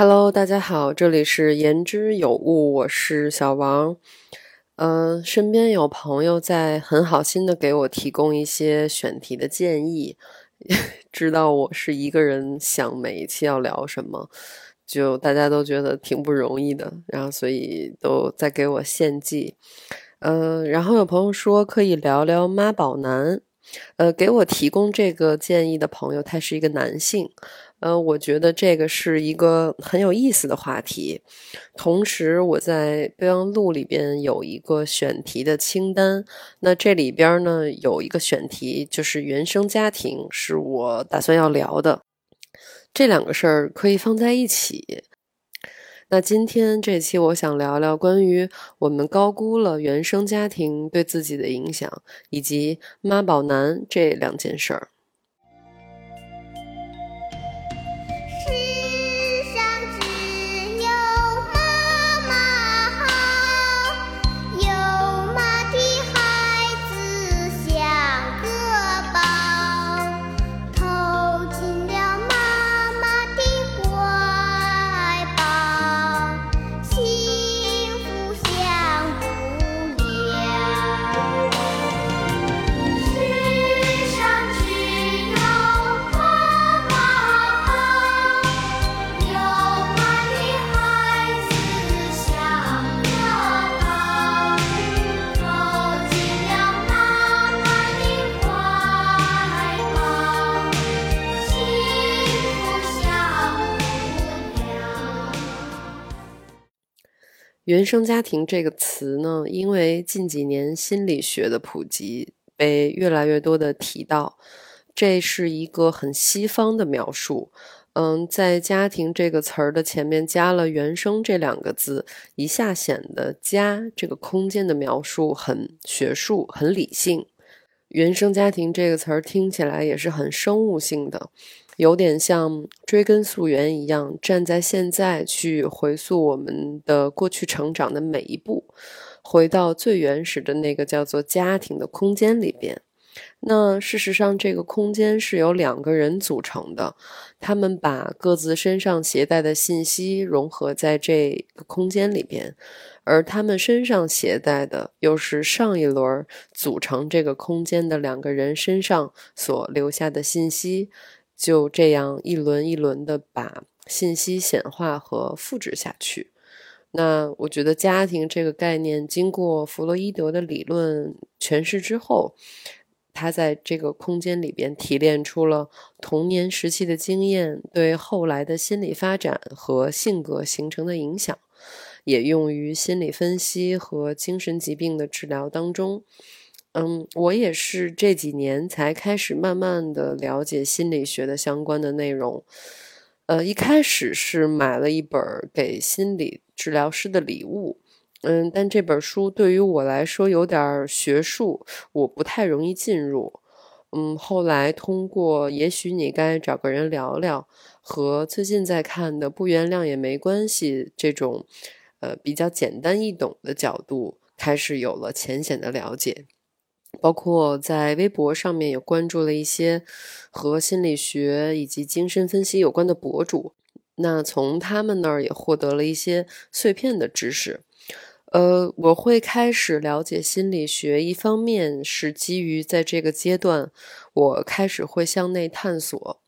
Hello，大家好，这里是言之有物，我是小王。嗯，身边有朋友在很好心的给我提供一些选题的建议，知道我是一个人想每一期要聊什么，就大家都觉得挺不容易的，然后所以都在给我献计。嗯，然后有朋友说可以聊聊妈宝男，呃，给我提供这个建议的朋友他是一个男性。呃，我觉得这个是一个很有意思的话题。同时，我在备忘录里边有一个选题的清单。那这里边呢有一个选题，就是原生家庭，是我打算要聊的。这两个事儿可以放在一起。那今天这期我想聊聊关于我们高估了原生家庭对自己的影响，以及妈宝男这两件事儿。原生家庭这个词呢，因为近几年心理学的普及，被越来越多的提到。这是一个很西方的描述。嗯，在“家庭”这个词儿的前面加了“原生”这两个字，一下显得“家”这个空间的描述很学术、很理性。原生家庭这个词儿听起来也是很生物性的。有点像追根溯源一样，站在现在去回溯我们的过去成长的每一步，回到最原始的那个叫做家庭的空间里边。那事实上，这个空间是由两个人组成的，他们把各自身上携带的信息融合在这个空间里边，而他们身上携带的又是上一轮组成这个空间的两个人身上所留下的信息。就这样一轮一轮的把信息显化和复制下去。那我觉得家庭这个概念经过弗洛伊德的理论诠释之后，他在这个空间里边提炼出了童年时期的经验对后来的心理发展和性格形成的影响，也用于心理分析和精神疾病的治疗当中。嗯，我也是这几年才开始慢慢的了解心理学的相关的内容。呃，一开始是买了一本给心理治疗师的礼物，嗯，但这本书对于我来说有点学术，我不太容易进入。嗯，后来通过也许你该找个人聊聊，和最近在看的不原谅也没关系这种，呃，比较简单易懂的角度，开始有了浅显的了解。包括在微博上面也关注了一些和心理学以及精神分析有关的博主，那从他们那儿也获得了一些碎片的知识。呃，我会开始了解心理学，一方面是基于在这个阶段，我开始会向内探索。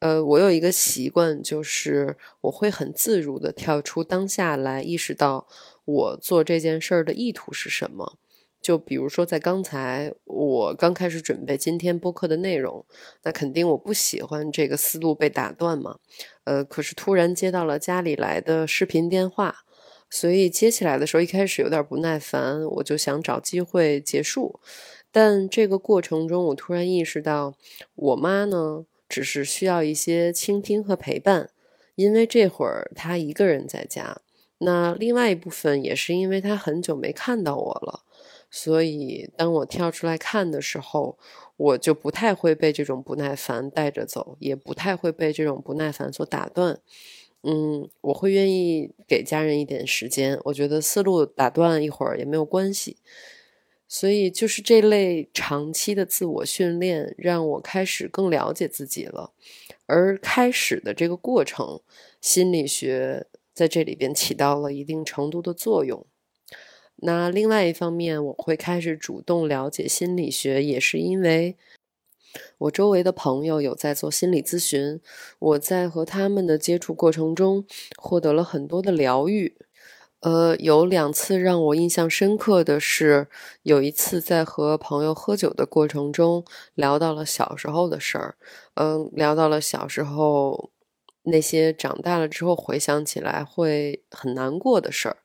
呃，我有一个习惯，就是我会很自如的跳出当下来，意识到我做这件事儿的意图是什么。就比如说，在刚才我刚开始准备今天播客的内容，那肯定我不喜欢这个思路被打断嘛。呃，可是突然接到了家里来的视频电话，所以接起来的时候一开始有点不耐烦，我就想找机会结束。但这个过程中，我突然意识到，我妈呢只是需要一些倾听和陪伴，因为这会儿她一个人在家。那另外一部分也是因为她很久没看到我了。所以，当我跳出来看的时候，我就不太会被这种不耐烦带着走，也不太会被这种不耐烦所打断。嗯，我会愿意给家人一点时间。我觉得思路打断一会儿也没有关系。所以，就是这类长期的自我训练，让我开始更了解自己了。而开始的这个过程，心理学在这里边起到了一定程度的作用。那另外一方面，我会开始主动了解心理学，也是因为我周围的朋友有在做心理咨询，我在和他们的接触过程中获得了很多的疗愈。呃，有两次让我印象深刻的是，有一次在和朋友喝酒的过程中聊到了小时候的事儿，嗯，聊到了小时候那些长大了之后回想起来会很难过的事儿。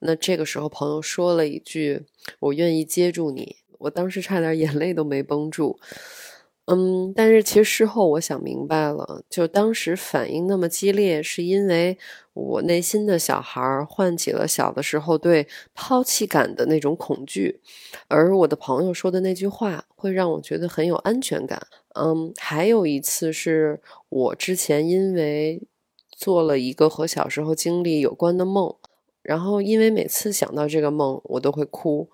那这个时候，朋友说了一句：“我愿意接住你。”我当时差点眼泪都没绷住。嗯，但是其实事后我想明白了，就当时反应那么激烈，是因为我内心的小孩唤起了小的时候对抛弃感的那种恐惧，而我的朋友说的那句话会让我觉得很有安全感。嗯，还有一次是我之前因为做了一个和小时候经历有关的梦。然后，因为每次想到这个梦，我都会哭。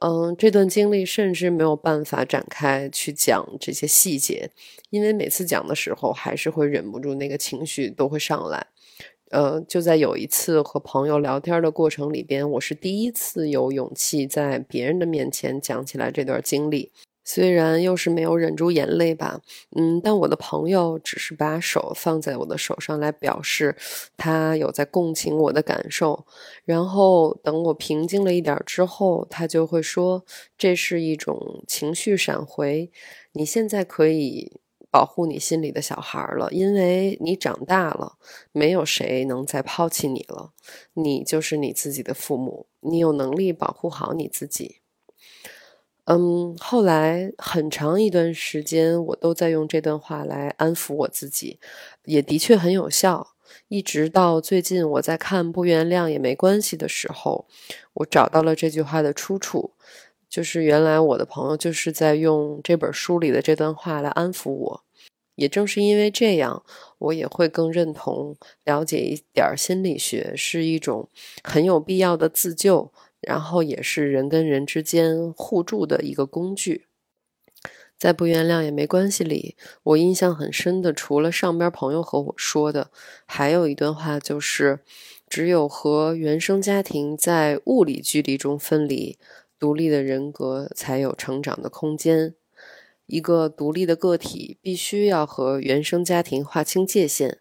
嗯，这段经历甚至没有办法展开去讲这些细节，因为每次讲的时候，还是会忍不住那个情绪都会上来。呃，就在有一次和朋友聊天的过程里边，我是第一次有勇气在别人的面前讲起来这段经历。虽然又是没有忍住眼泪吧，嗯，但我的朋友只是把手放在我的手上来表示他有在共情我的感受，然后等我平静了一点之后，他就会说这是一种情绪闪回，你现在可以保护你心里的小孩了，因为你长大了，没有谁能再抛弃你了，你就是你自己的父母，你有能力保护好你自己。嗯，后来很长一段时间，我都在用这段话来安抚我自己，也的确很有效。一直到最近，我在看《不原谅也没关系》的时候，我找到了这句话的出处，就是原来我的朋友就是在用这本书里的这段话来安抚我。也正是因为这样，我也会更认同了解一点心理学是一种很有必要的自救。然后也是人跟人之间互助的一个工具，在不原谅也没关系里，我印象很深的，除了上边朋友和我说的，还有一段话，就是只有和原生家庭在物理距离中分离，独立的人格才有成长的空间。一个独立的个体必须要和原生家庭划清界限，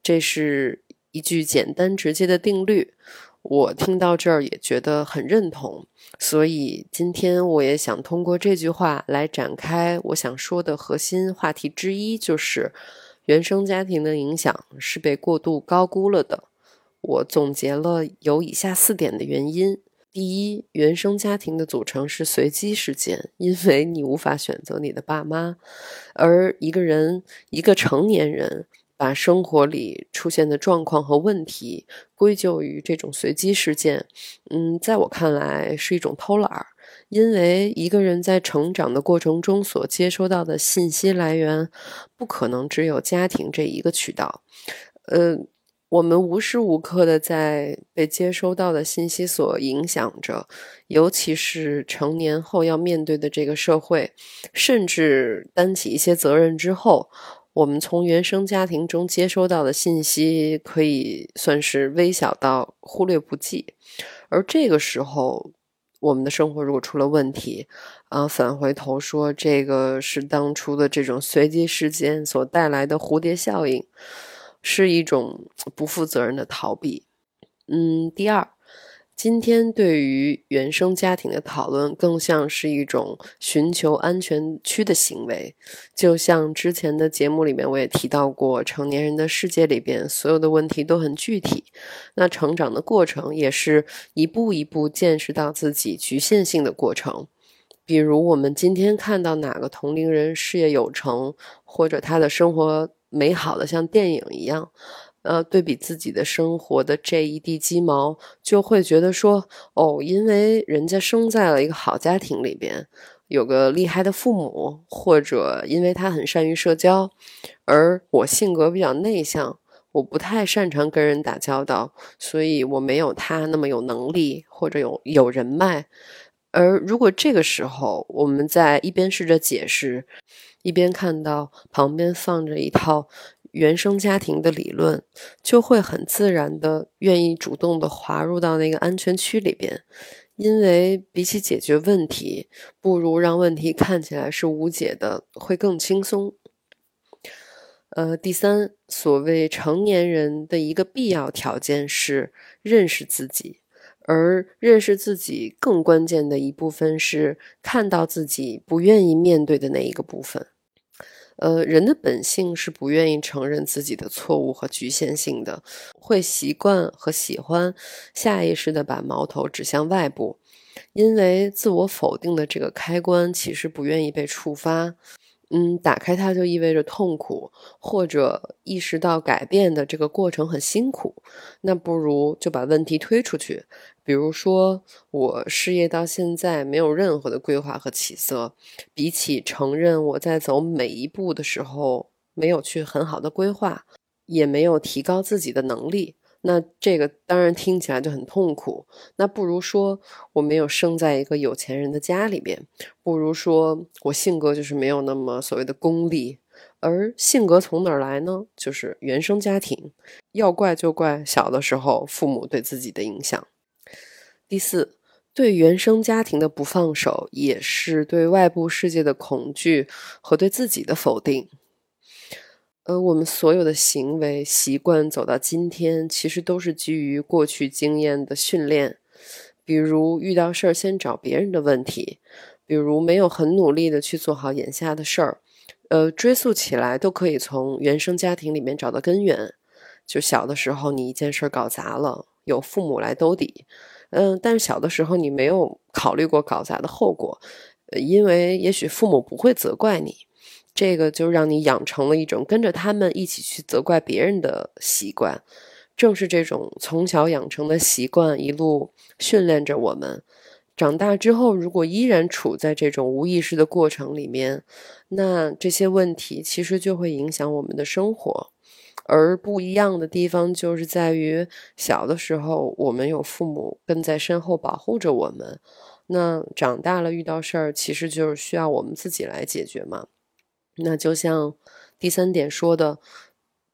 这是一句简单直接的定律。我听到这儿也觉得很认同，所以今天我也想通过这句话来展开我想说的核心话题之一，就是原生家庭的影响是被过度高估了的。我总结了有以下四点的原因：第一，原生家庭的组成是随机事件，因为你无法选择你的爸妈，而一个人，一个成年人。把生活里出现的状况和问题归咎于这种随机事件，嗯，在我看来是一种偷懒儿。因为一个人在成长的过程中所接收到的信息来源，不可能只有家庭这一个渠道。呃，我们无时无刻的在被接收到的信息所影响着，尤其是成年后要面对的这个社会，甚至担起一些责任之后。我们从原生家庭中接收到的信息可以算是微小到忽略不计，而这个时候，我们的生活如果出了问题，啊，返回头说这个是当初的这种随机事件所带来的蝴蝶效应，是一种不负责任的逃避。嗯，第二。今天对于原生家庭的讨论，更像是一种寻求安全区的行为。就像之前的节目里面，我也提到过，成年人的世界里边，所有的问题都很具体。那成长的过程，也是一步一步见识到自己局限性的过程。比如，我们今天看到哪个同龄人事业有成，或者他的生活美好的像电影一样。呃，对比自己的生活的这一地鸡毛，就会觉得说，哦，因为人家生在了一个好家庭里边，有个厉害的父母，或者因为他很善于社交，而我性格比较内向，我不太擅长跟人打交道，所以我没有他那么有能力或者有有人脉。而如果这个时候我们在一边试着解释，一边看到旁边放着一套。原生家庭的理论，就会很自然的愿意主动的滑入到那个安全区里边，因为比起解决问题，不如让问题看起来是无解的会更轻松。呃，第三，所谓成年人的一个必要条件是认识自己，而认识自己更关键的一部分是看到自己不愿意面对的那一个部分。呃，人的本性是不愿意承认自己的错误和局限性的，会习惯和喜欢下意识的把矛头指向外部，因为自我否定的这个开关其实不愿意被触发。嗯，打开它就意味着痛苦，或者意识到改变的这个过程很辛苦，那不如就把问题推出去。比如说，我事业到现在没有任何的规划和起色，比起承认我在走每一步的时候没有去很好的规划，也没有提高自己的能力。那这个当然听起来就很痛苦。那不如说我没有生在一个有钱人的家里边，不如说我性格就是没有那么所谓的功利。而性格从哪儿来呢？就是原生家庭。要怪就怪小的时候父母对自己的影响。第四，对原生家庭的不放手，也是对外部世界的恐惧和对自己的否定。呃，我们所有的行为习惯走到今天，其实都是基于过去经验的训练。比如遇到事儿先找别人的问题，比如没有很努力的去做好眼下的事儿。呃，追溯起来都可以从原生家庭里面找到根源。就小的时候你一件事搞砸了，有父母来兜底。嗯，但是小的时候你没有考虑过搞砸的后果，因为也许父母不会责怪你。这个就让你养成了一种跟着他们一起去责怪别人的习惯，正是这种从小养成的习惯，一路训练着我们。长大之后，如果依然处在这种无意识的过程里面，那这些问题其实就会影响我们的生活。而不一样的地方就是在于，小的时候我们有父母跟在身后保护着我们，那长大了遇到事儿，其实就是需要我们自己来解决嘛。那就像第三点说的，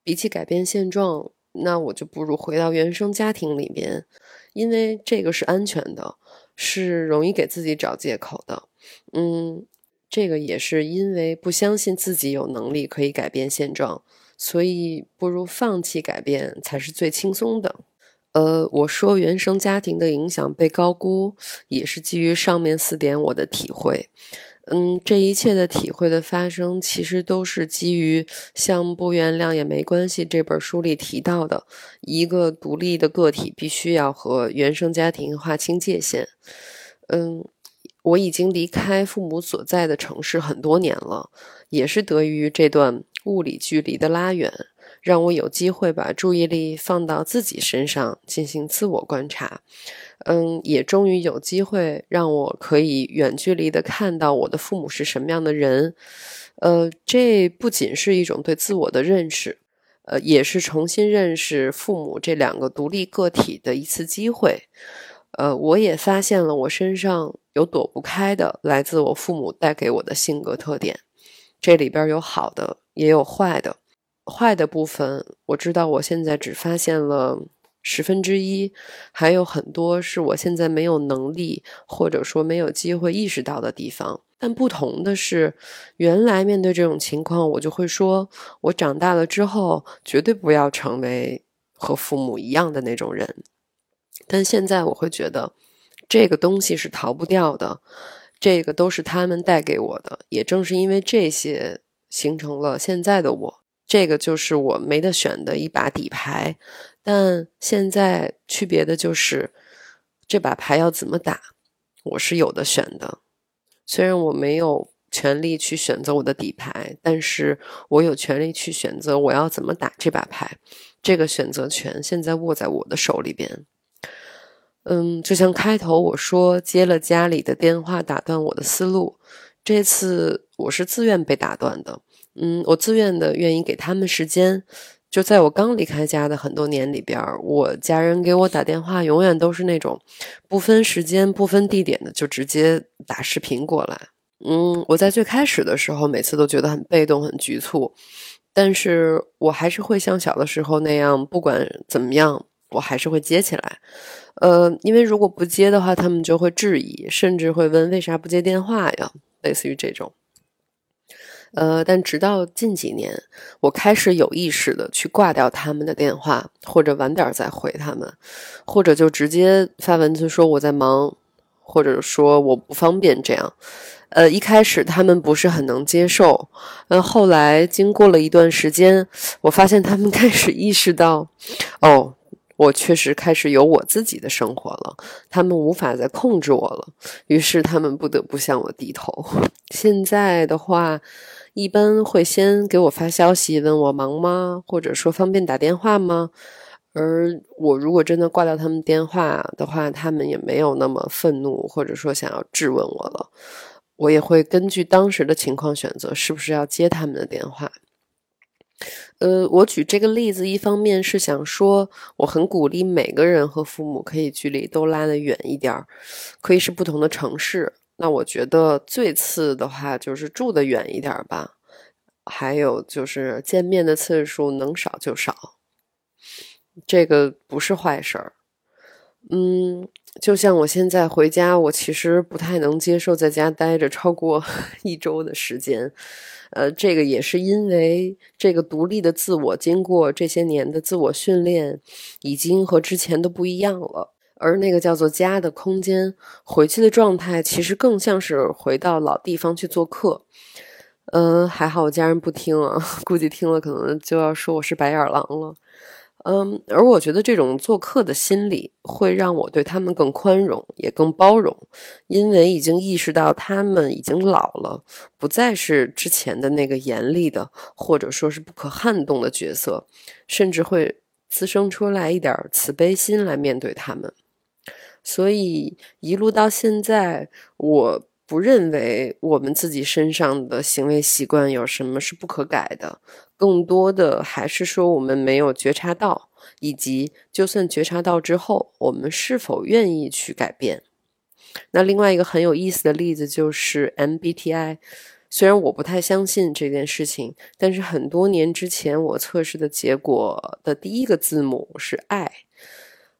比起改变现状，那我就不如回到原生家庭里面，因为这个是安全的，是容易给自己找借口的。嗯，这个也是因为不相信自己有能力可以改变现状，所以不如放弃改变才是最轻松的。呃，我说原生家庭的影响被高估，也是基于上面四点我的体会。嗯，这一切的体会的发生，其实都是基于像《不原谅也没关系》这本书里提到的，一个独立的个体必须要和原生家庭划清界限。嗯，我已经离开父母所在的城市很多年了，也是得益于这段物理距离的拉远。让我有机会把注意力放到自己身上进行自我观察，嗯，也终于有机会让我可以远距离的看到我的父母是什么样的人，呃，这不仅是一种对自我的认识，呃，也是重新认识父母这两个独立个体的一次机会，呃，我也发现了我身上有躲不开的来自我父母带给我的性格特点，这里边有好的，也有坏的。坏的部分，我知道我现在只发现了十分之一，还有很多是我现在没有能力或者说没有机会意识到的地方。但不同的是，原来面对这种情况，我就会说，我长大了之后绝对不要成为和父母一样的那种人。但现在我会觉得，这个东西是逃不掉的，这个都是他们带给我的，也正是因为这些，形成了现在的我。这个就是我没得选的一把底牌，但现在区别的就是这把牌要怎么打，我是有的选的。虽然我没有权利去选择我的底牌，但是我有权利去选择我要怎么打这把牌。这个选择权现在握在我的手里边。嗯，就像开头我说，接了家里的电话打断我的思路，这次我是自愿被打断的。嗯，我自愿的愿意给他们时间。就在我刚离开家的很多年里边，我家人给我打电话，永远都是那种不分时间、不分地点的，就直接打视频过来。嗯，我在最开始的时候，每次都觉得很被动、很局促。但是我还是会像小的时候那样，不管怎么样，我还是会接起来。呃，因为如果不接的话，他们就会质疑，甚至会问为啥不接电话呀？类似于这种。呃，但直到近几年，我开始有意识的去挂掉他们的电话，或者晚点再回他们，或者就直接发文字说我在忙，或者说我不方便这样。呃，一开始他们不是很能接受，嗯，后来经过了一段时间，我发现他们开始意识到，哦，我确实开始有我自己的生活了，他们无法再控制我了，于是他们不得不向我低头。现在的话。一般会先给我发消息问我忙吗，或者说方便打电话吗？而我如果真的挂掉他们电话的话，他们也没有那么愤怒，或者说想要质问我了。我也会根据当时的情况选择是不是要接他们的电话。呃，我举这个例子，一方面是想说，我很鼓励每个人和父母可以距离都拉得远一点儿，可以是不同的城市。那我觉得最次的话就是住得远一点吧，还有就是见面的次数能少就少，这个不是坏事儿。嗯，就像我现在回家，我其实不太能接受在家待着超过 一周的时间。呃，这个也是因为这个独立的自我经过这些年的自我训练，已经和之前都不一样了。而那个叫做家的空间，回去的状态其实更像是回到老地方去做客。嗯，还好我家人不听啊，估计听了可能就要说我是白眼狼了。嗯，而我觉得这种做客的心理会让我对他们更宽容，也更包容，因为已经意识到他们已经老了，不再是之前的那个严厉的或者说是不可撼动的角色，甚至会滋生出来一点慈悲心来面对他们。所以一路到现在，我不认为我们自己身上的行为习惯有什么是不可改的，更多的还是说我们没有觉察到，以及就算觉察到之后，我们是否愿意去改变。那另外一个很有意思的例子就是 MBTI，虽然我不太相信这件事情，但是很多年之前我测试的结果的第一个字母是 I，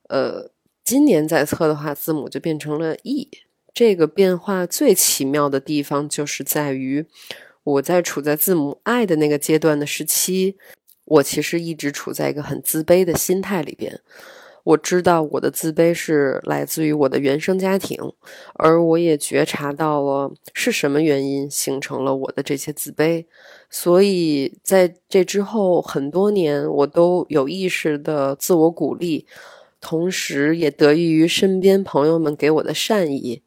呃。今年再测的话，字母就变成了 E。这个变化最奇妙的地方，就是在于我在处在字母 I 的那个阶段的时期，我其实一直处在一个很自卑的心态里边。我知道我的自卑是来自于我的原生家庭，而我也觉察到了是什么原因形成了我的这些自卑。所以在这之后很多年，我都有意识的自我鼓励。同时，也得益于身边朋友们给我的善意，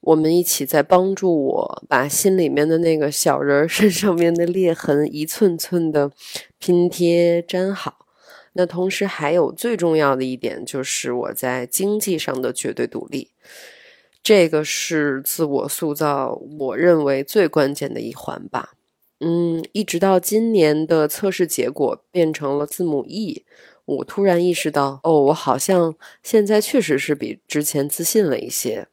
我们一起在帮助我把心里面的那个小人 身上面的裂痕一寸寸的拼贴粘好。那同时还有最重要的一点，就是我在经济上的绝对独立，这个是自我塑造我认为最关键的一环吧。嗯，一直到今年的测试结果变成了字母 E。我突然意识到，哦，我好像现在确实是比之前自信了一些。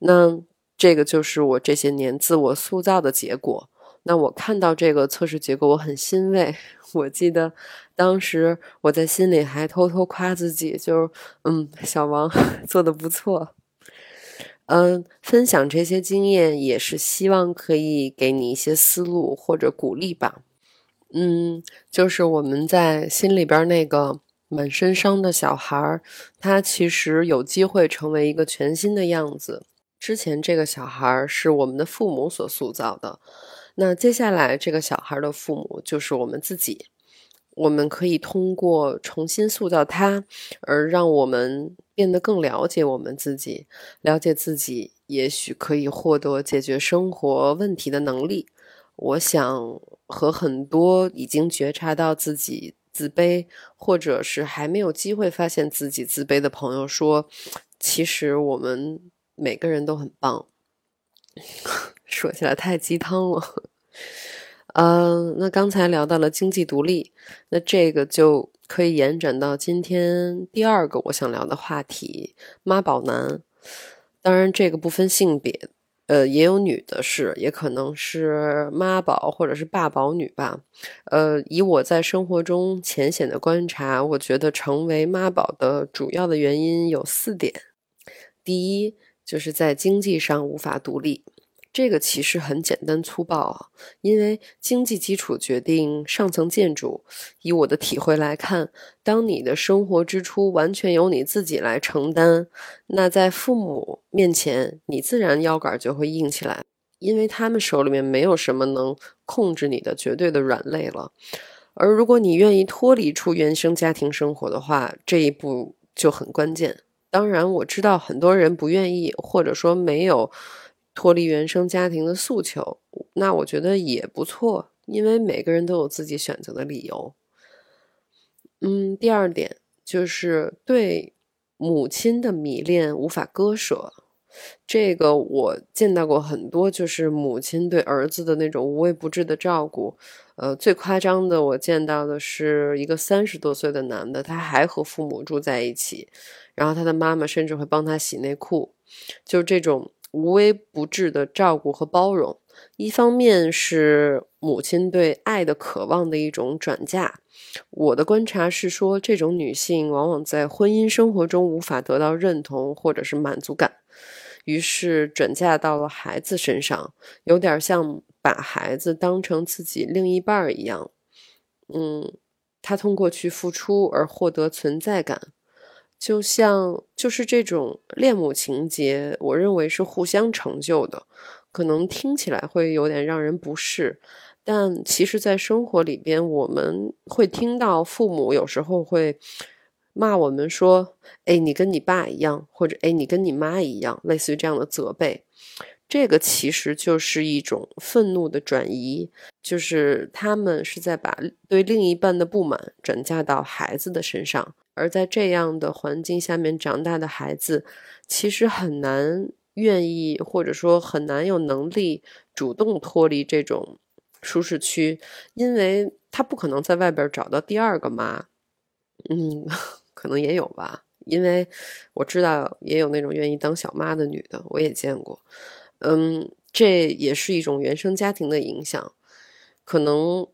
那这个就是我这些年自我塑造的结果。那我看到这个测试结果，我很欣慰。我记得当时我在心里还偷偷夸自己，就是嗯，小王 做的不错。嗯，分享这些经验也是希望可以给你一些思路或者鼓励吧。嗯，就是我们在心里边那个满身伤的小孩，他其实有机会成为一个全新的样子。之前这个小孩是我们的父母所塑造的，那接下来这个小孩的父母就是我们自己。我们可以通过重新塑造他，而让我们变得更了解我们自己，了解自己，也许可以获得解决生活问题的能力。我想和很多已经觉察到自己自卑，或者是还没有机会发现自己自卑的朋友说，其实我们每个人都很棒。说起来太鸡汤了。嗯，那刚才聊到了经济独立，那这个就可以延展到今天第二个我想聊的话题——妈宝男。当然，这个不分性别。呃，也有女的是，也可能是妈宝或者是爸宝女吧。呃，以我在生活中浅显的观察，我觉得成为妈宝的主要的原因有四点。第一，就是在经济上无法独立。这个其实很简单粗暴啊，因为经济基础决定上层建筑。以我的体会来看，当你的生活支出完全由你自己来承担，那在父母面前，你自然腰杆就会硬起来，因为他们手里面没有什么能控制你的绝对的软肋了。而如果你愿意脱离出原生家庭生活的话，这一步就很关键。当然，我知道很多人不愿意，或者说没有。脱离原生家庭的诉求，那我觉得也不错，因为每个人都有自己选择的理由。嗯，第二点就是对母亲的迷恋无法割舍，这个我见到过很多，就是母亲对儿子的那种无微不至的照顾。呃，最夸张的我见到的是一个三十多岁的男的，他还和父母住在一起，然后他的妈妈甚至会帮他洗内裤，就这种。无微不至的照顾和包容，一方面是母亲对爱的渴望的一种转嫁。我的观察是说，这种女性往往在婚姻生活中无法得到认同或者是满足感，于是转嫁到了孩子身上，有点像把孩子当成自己另一半一样。嗯，她通过去付出而获得存在感。就像就是这种恋母情节，我认为是互相成就的，可能听起来会有点让人不适，但其实，在生活里边，我们会听到父母有时候会骂我们说：“哎，你跟你爸一样，或者哎，你跟你妈一样”，类似于这样的责备。这个其实就是一种愤怒的转移，就是他们是在把对另一半的不满转嫁到孩子的身上。而在这样的环境下面长大的孩子，其实很难愿意，或者说很难有能力主动脱离这种舒适区，因为他不可能在外边找到第二个妈。嗯，可能也有吧，因为我知道也有那种愿意当小妈的女的，我也见过。嗯，这也是一种原生家庭的影响，可能。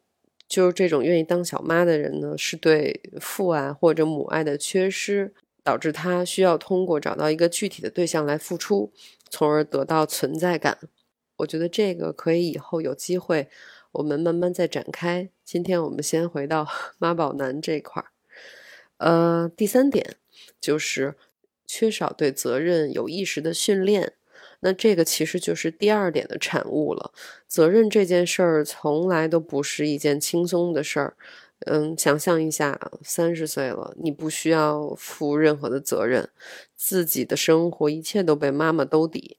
就是这种愿意当小妈的人呢，是对父爱或者母爱的缺失，导致他需要通过找到一个具体的对象来付出，从而得到存在感。我觉得这个可以以后有机会我们慢慢再展开。今天我们先回到 妈宝男这块儿。呃，第三点就是缺少对责任有意识的训练。那这个其实就是第二点的产物了。责任这件事儿从来都不是一件轻松的事儿。嗯，想象一下，三十岁了，你不需要负任何的责任，自己的生活一切都被妈妈兜底。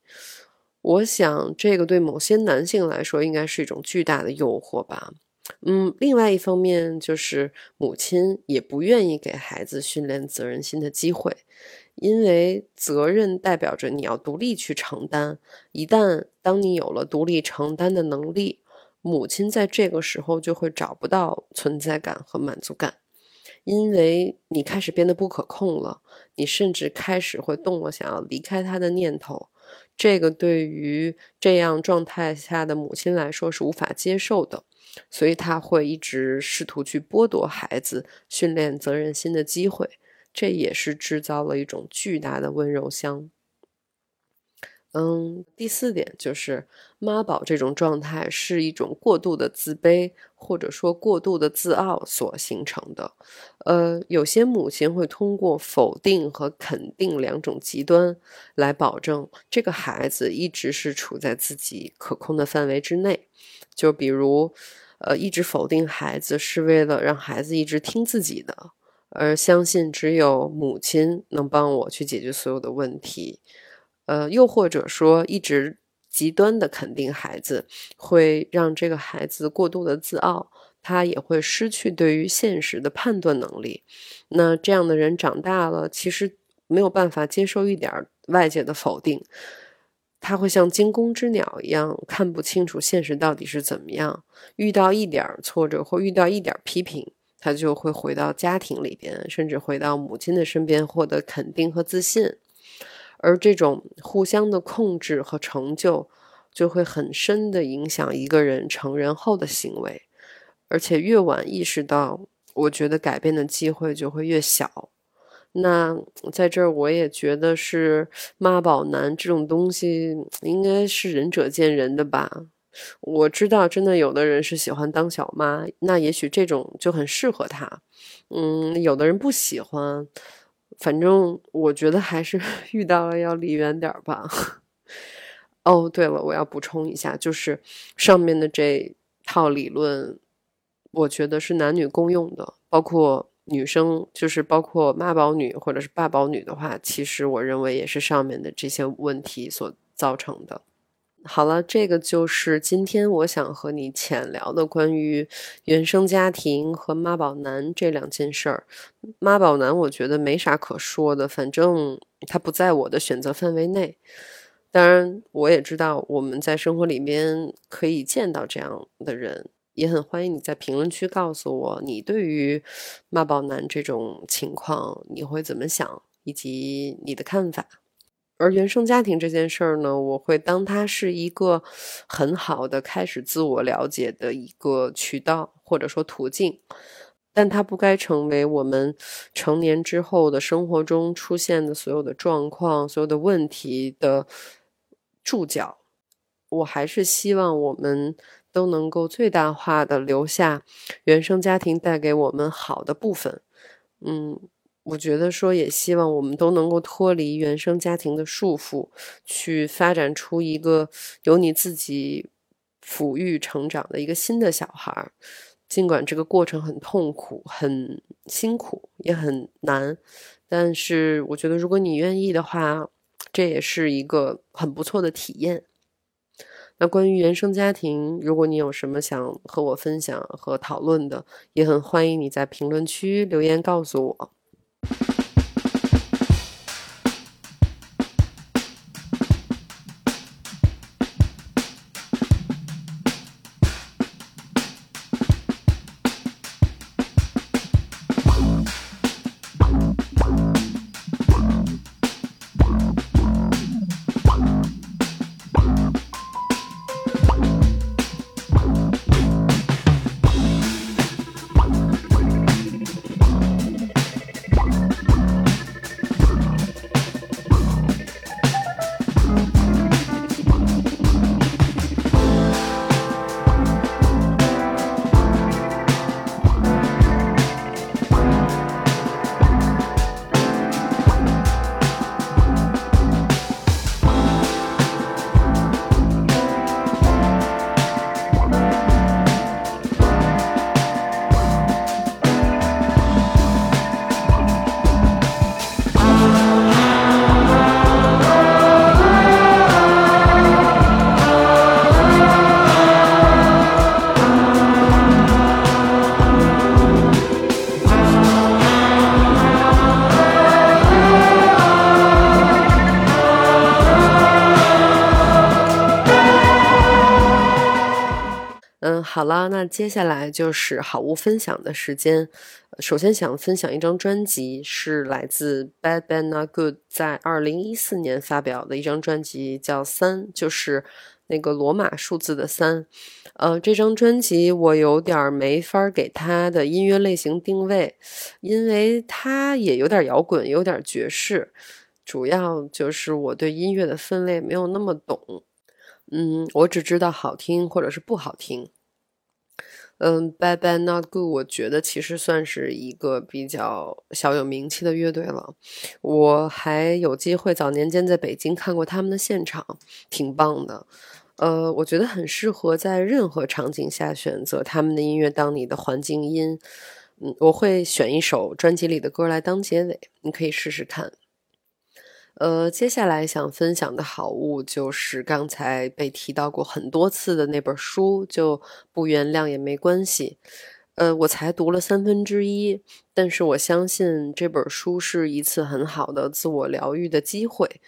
我想，这个对某些男性来说应该是一种巨大的诱惑吧。嗯，另外一方面就是母亲也不愿意给孩子训练责任心的机会。因为责任代表着你要独立去承担，一旦当你有了独立承担的能力，母亲在这个时候就会找不到存在感和满足感，因为你开始变得不可控了，你甚至开始会动了想要离开他的念头，这个对于这样状态下的母亲来说是无法接受的，所以他会一直试图去剥夺孩子训练责任心的机会。这也是制造了一种巨大的温柔乡。嗯，第四点就是妈宝这种状态是一种过度的自卑或者说过度的自傲所形成的。呃，有些母亲会通过否定和肯定两种极端来保证这个孩子一直是处在自己可控的范围之内。就比如，呃，一直否定孩子是为了让孩子一直听自己的。而相信只有母亲能帮我去解决所有的问题，呃，又或者说一直极端的肯定孩子，会让这个孩子过度的自傲，他也会失去对于现实的判断能力。那这样的人长大了，其实没有办法接受一点外界的否定，他会像惊弓之鸟一样，看不清楚现实到底是怎么样。遇到一点挫折或遇到一点批评。他就会回到家庭里边，甚至回到母亲的身边，获得肯定和自信。而这种互相的控制和成就，就会很深的影响一个人成人后的行为，而且越晚意识到，我觉得改变的机会就会越小。那在这儿，我也觉得是妈宝男这种东西，应该是仁者见仁的吧。我知道，真的有的人是喜欢当小妈，那也许这种就很适合他。嗯，有的人不喜欢，反正我觉得还是 遇到了要离远点吧。哦，对了，我要补充一下，就是上面的这套理论，我觉得是男女共用的，包括。女生就是包括妈宝女或者是爸宝女的话，其实我认为也是上面的这些问题所造成的。好了，这个就是今天我想和你浅聊的关于原生家庭和妈宝男这两件事儿。妈宝男我觉得没啥可说的，反正他不在我的选择范围内。当然，我也知道我们在生活里面可以见到这样的人。也很欢迎你在评论区告诉我，你对于妈宝男这种情况你会怎么想，以及你的看法。而原生家庭这件事儿呢，我会当它是一个很好的开始自我了解的一个渠道或者说途径，但它不该成为我们成年之后的生活中出现的所有的状况、所有的问题的注脚。我还是希望我们。都能够最大化的留下原生家庭带给我们好的部分，嗯，我觉得说也希望我们都能够脱离原生家庭的束缚，去发展出一个由你自己抚育成长的一个新的小孩。尽管这个过程很痛苦、很辛苦，也很难，但是我觉得如果你愿意的话，这也是一个很不错的体验。那关于原生家庭，如果你有什么想和我分享和讨论的，也很欢迎你在评论区留言告诉我。好了，那接下来就是好物分享的时间。首先想分享一张专辑，是来自 Bad Bad Not Good 在二零一四年发表的一张专辑，叫三，就是那个罗马数字的三。呃，这张专辑我有点没法给它的音乐类型定位，因为它也有点摇滚，有点爵士，主要就是我对音乐的分类没有那么懂。嗯，我只知道好听或者是不好听。嗯，Bad Bad Not Good，我觉得其实算是一个比较小有名气的乐队了。我还有机会早年间在北京看过他们的现场，挺棒的。呃，我觉得很适合在任何场景下选择他们的音乐当你的环境音。嗯，我会选一首专辑里的歌来当结尾，你可以试试看。呃，接下来想分享的好物就是刚才被提到过很多次的那本书，就不原谅也没关系。呃，我才读了三分之一，但是我相信这本书是一次很好的自我疗愈的机会。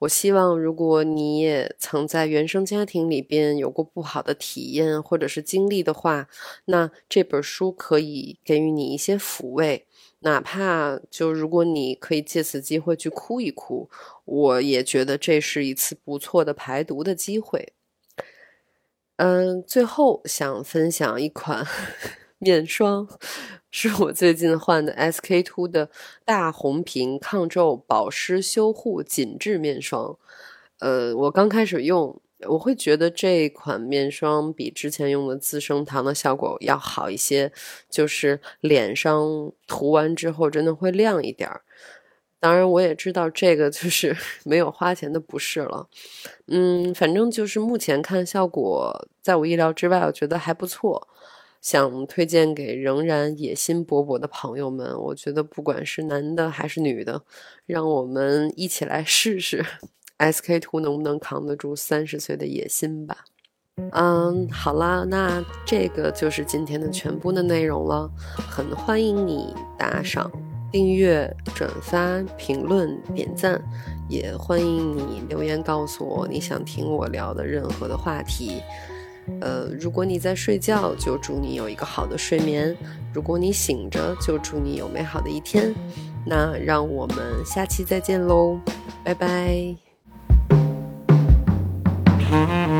我希望，如果你也曾在原生家庭里边有过不好的体验或者是经历的话，那这本书可以给予你一些抚慰。哪怕就如果你可以借此机会去哭一哭，我也觉得这是一次不错的排毒的机会。嗯，最后想分享一款 面霜，是我最近换的 SK two 的大红瓶抗皱保湿修护紧致面霜。呃，我刚开始用，我会觉得这款面霜比之前用的资生堂的效果要好一些，就是脸上涂完之后真的会亮一点儿。当然，我也知道这个就是 没有花钱的不是了。嗯，反正就是目前看效果，在我意料之外，我觉得还不错。想推荐给仍然野心勃勃的朋友们，我觉得不管是男的还是女的，让我们一起来试试 SK two 能不能扛得住三十岁的野心吧。嗯，好啦，那这个就是今天的全部的内容了。很欢迎你打赏。订阅、转发、评论、点赞，也欢迎你留言告诉我你想听我聊的任何的话题。呃，如果你在睡觉，就祝你有一个好的睡眠；如果你醒着，就祝你有美好的一天。那让我们下期再见喽，拜拜。Mm-hmm.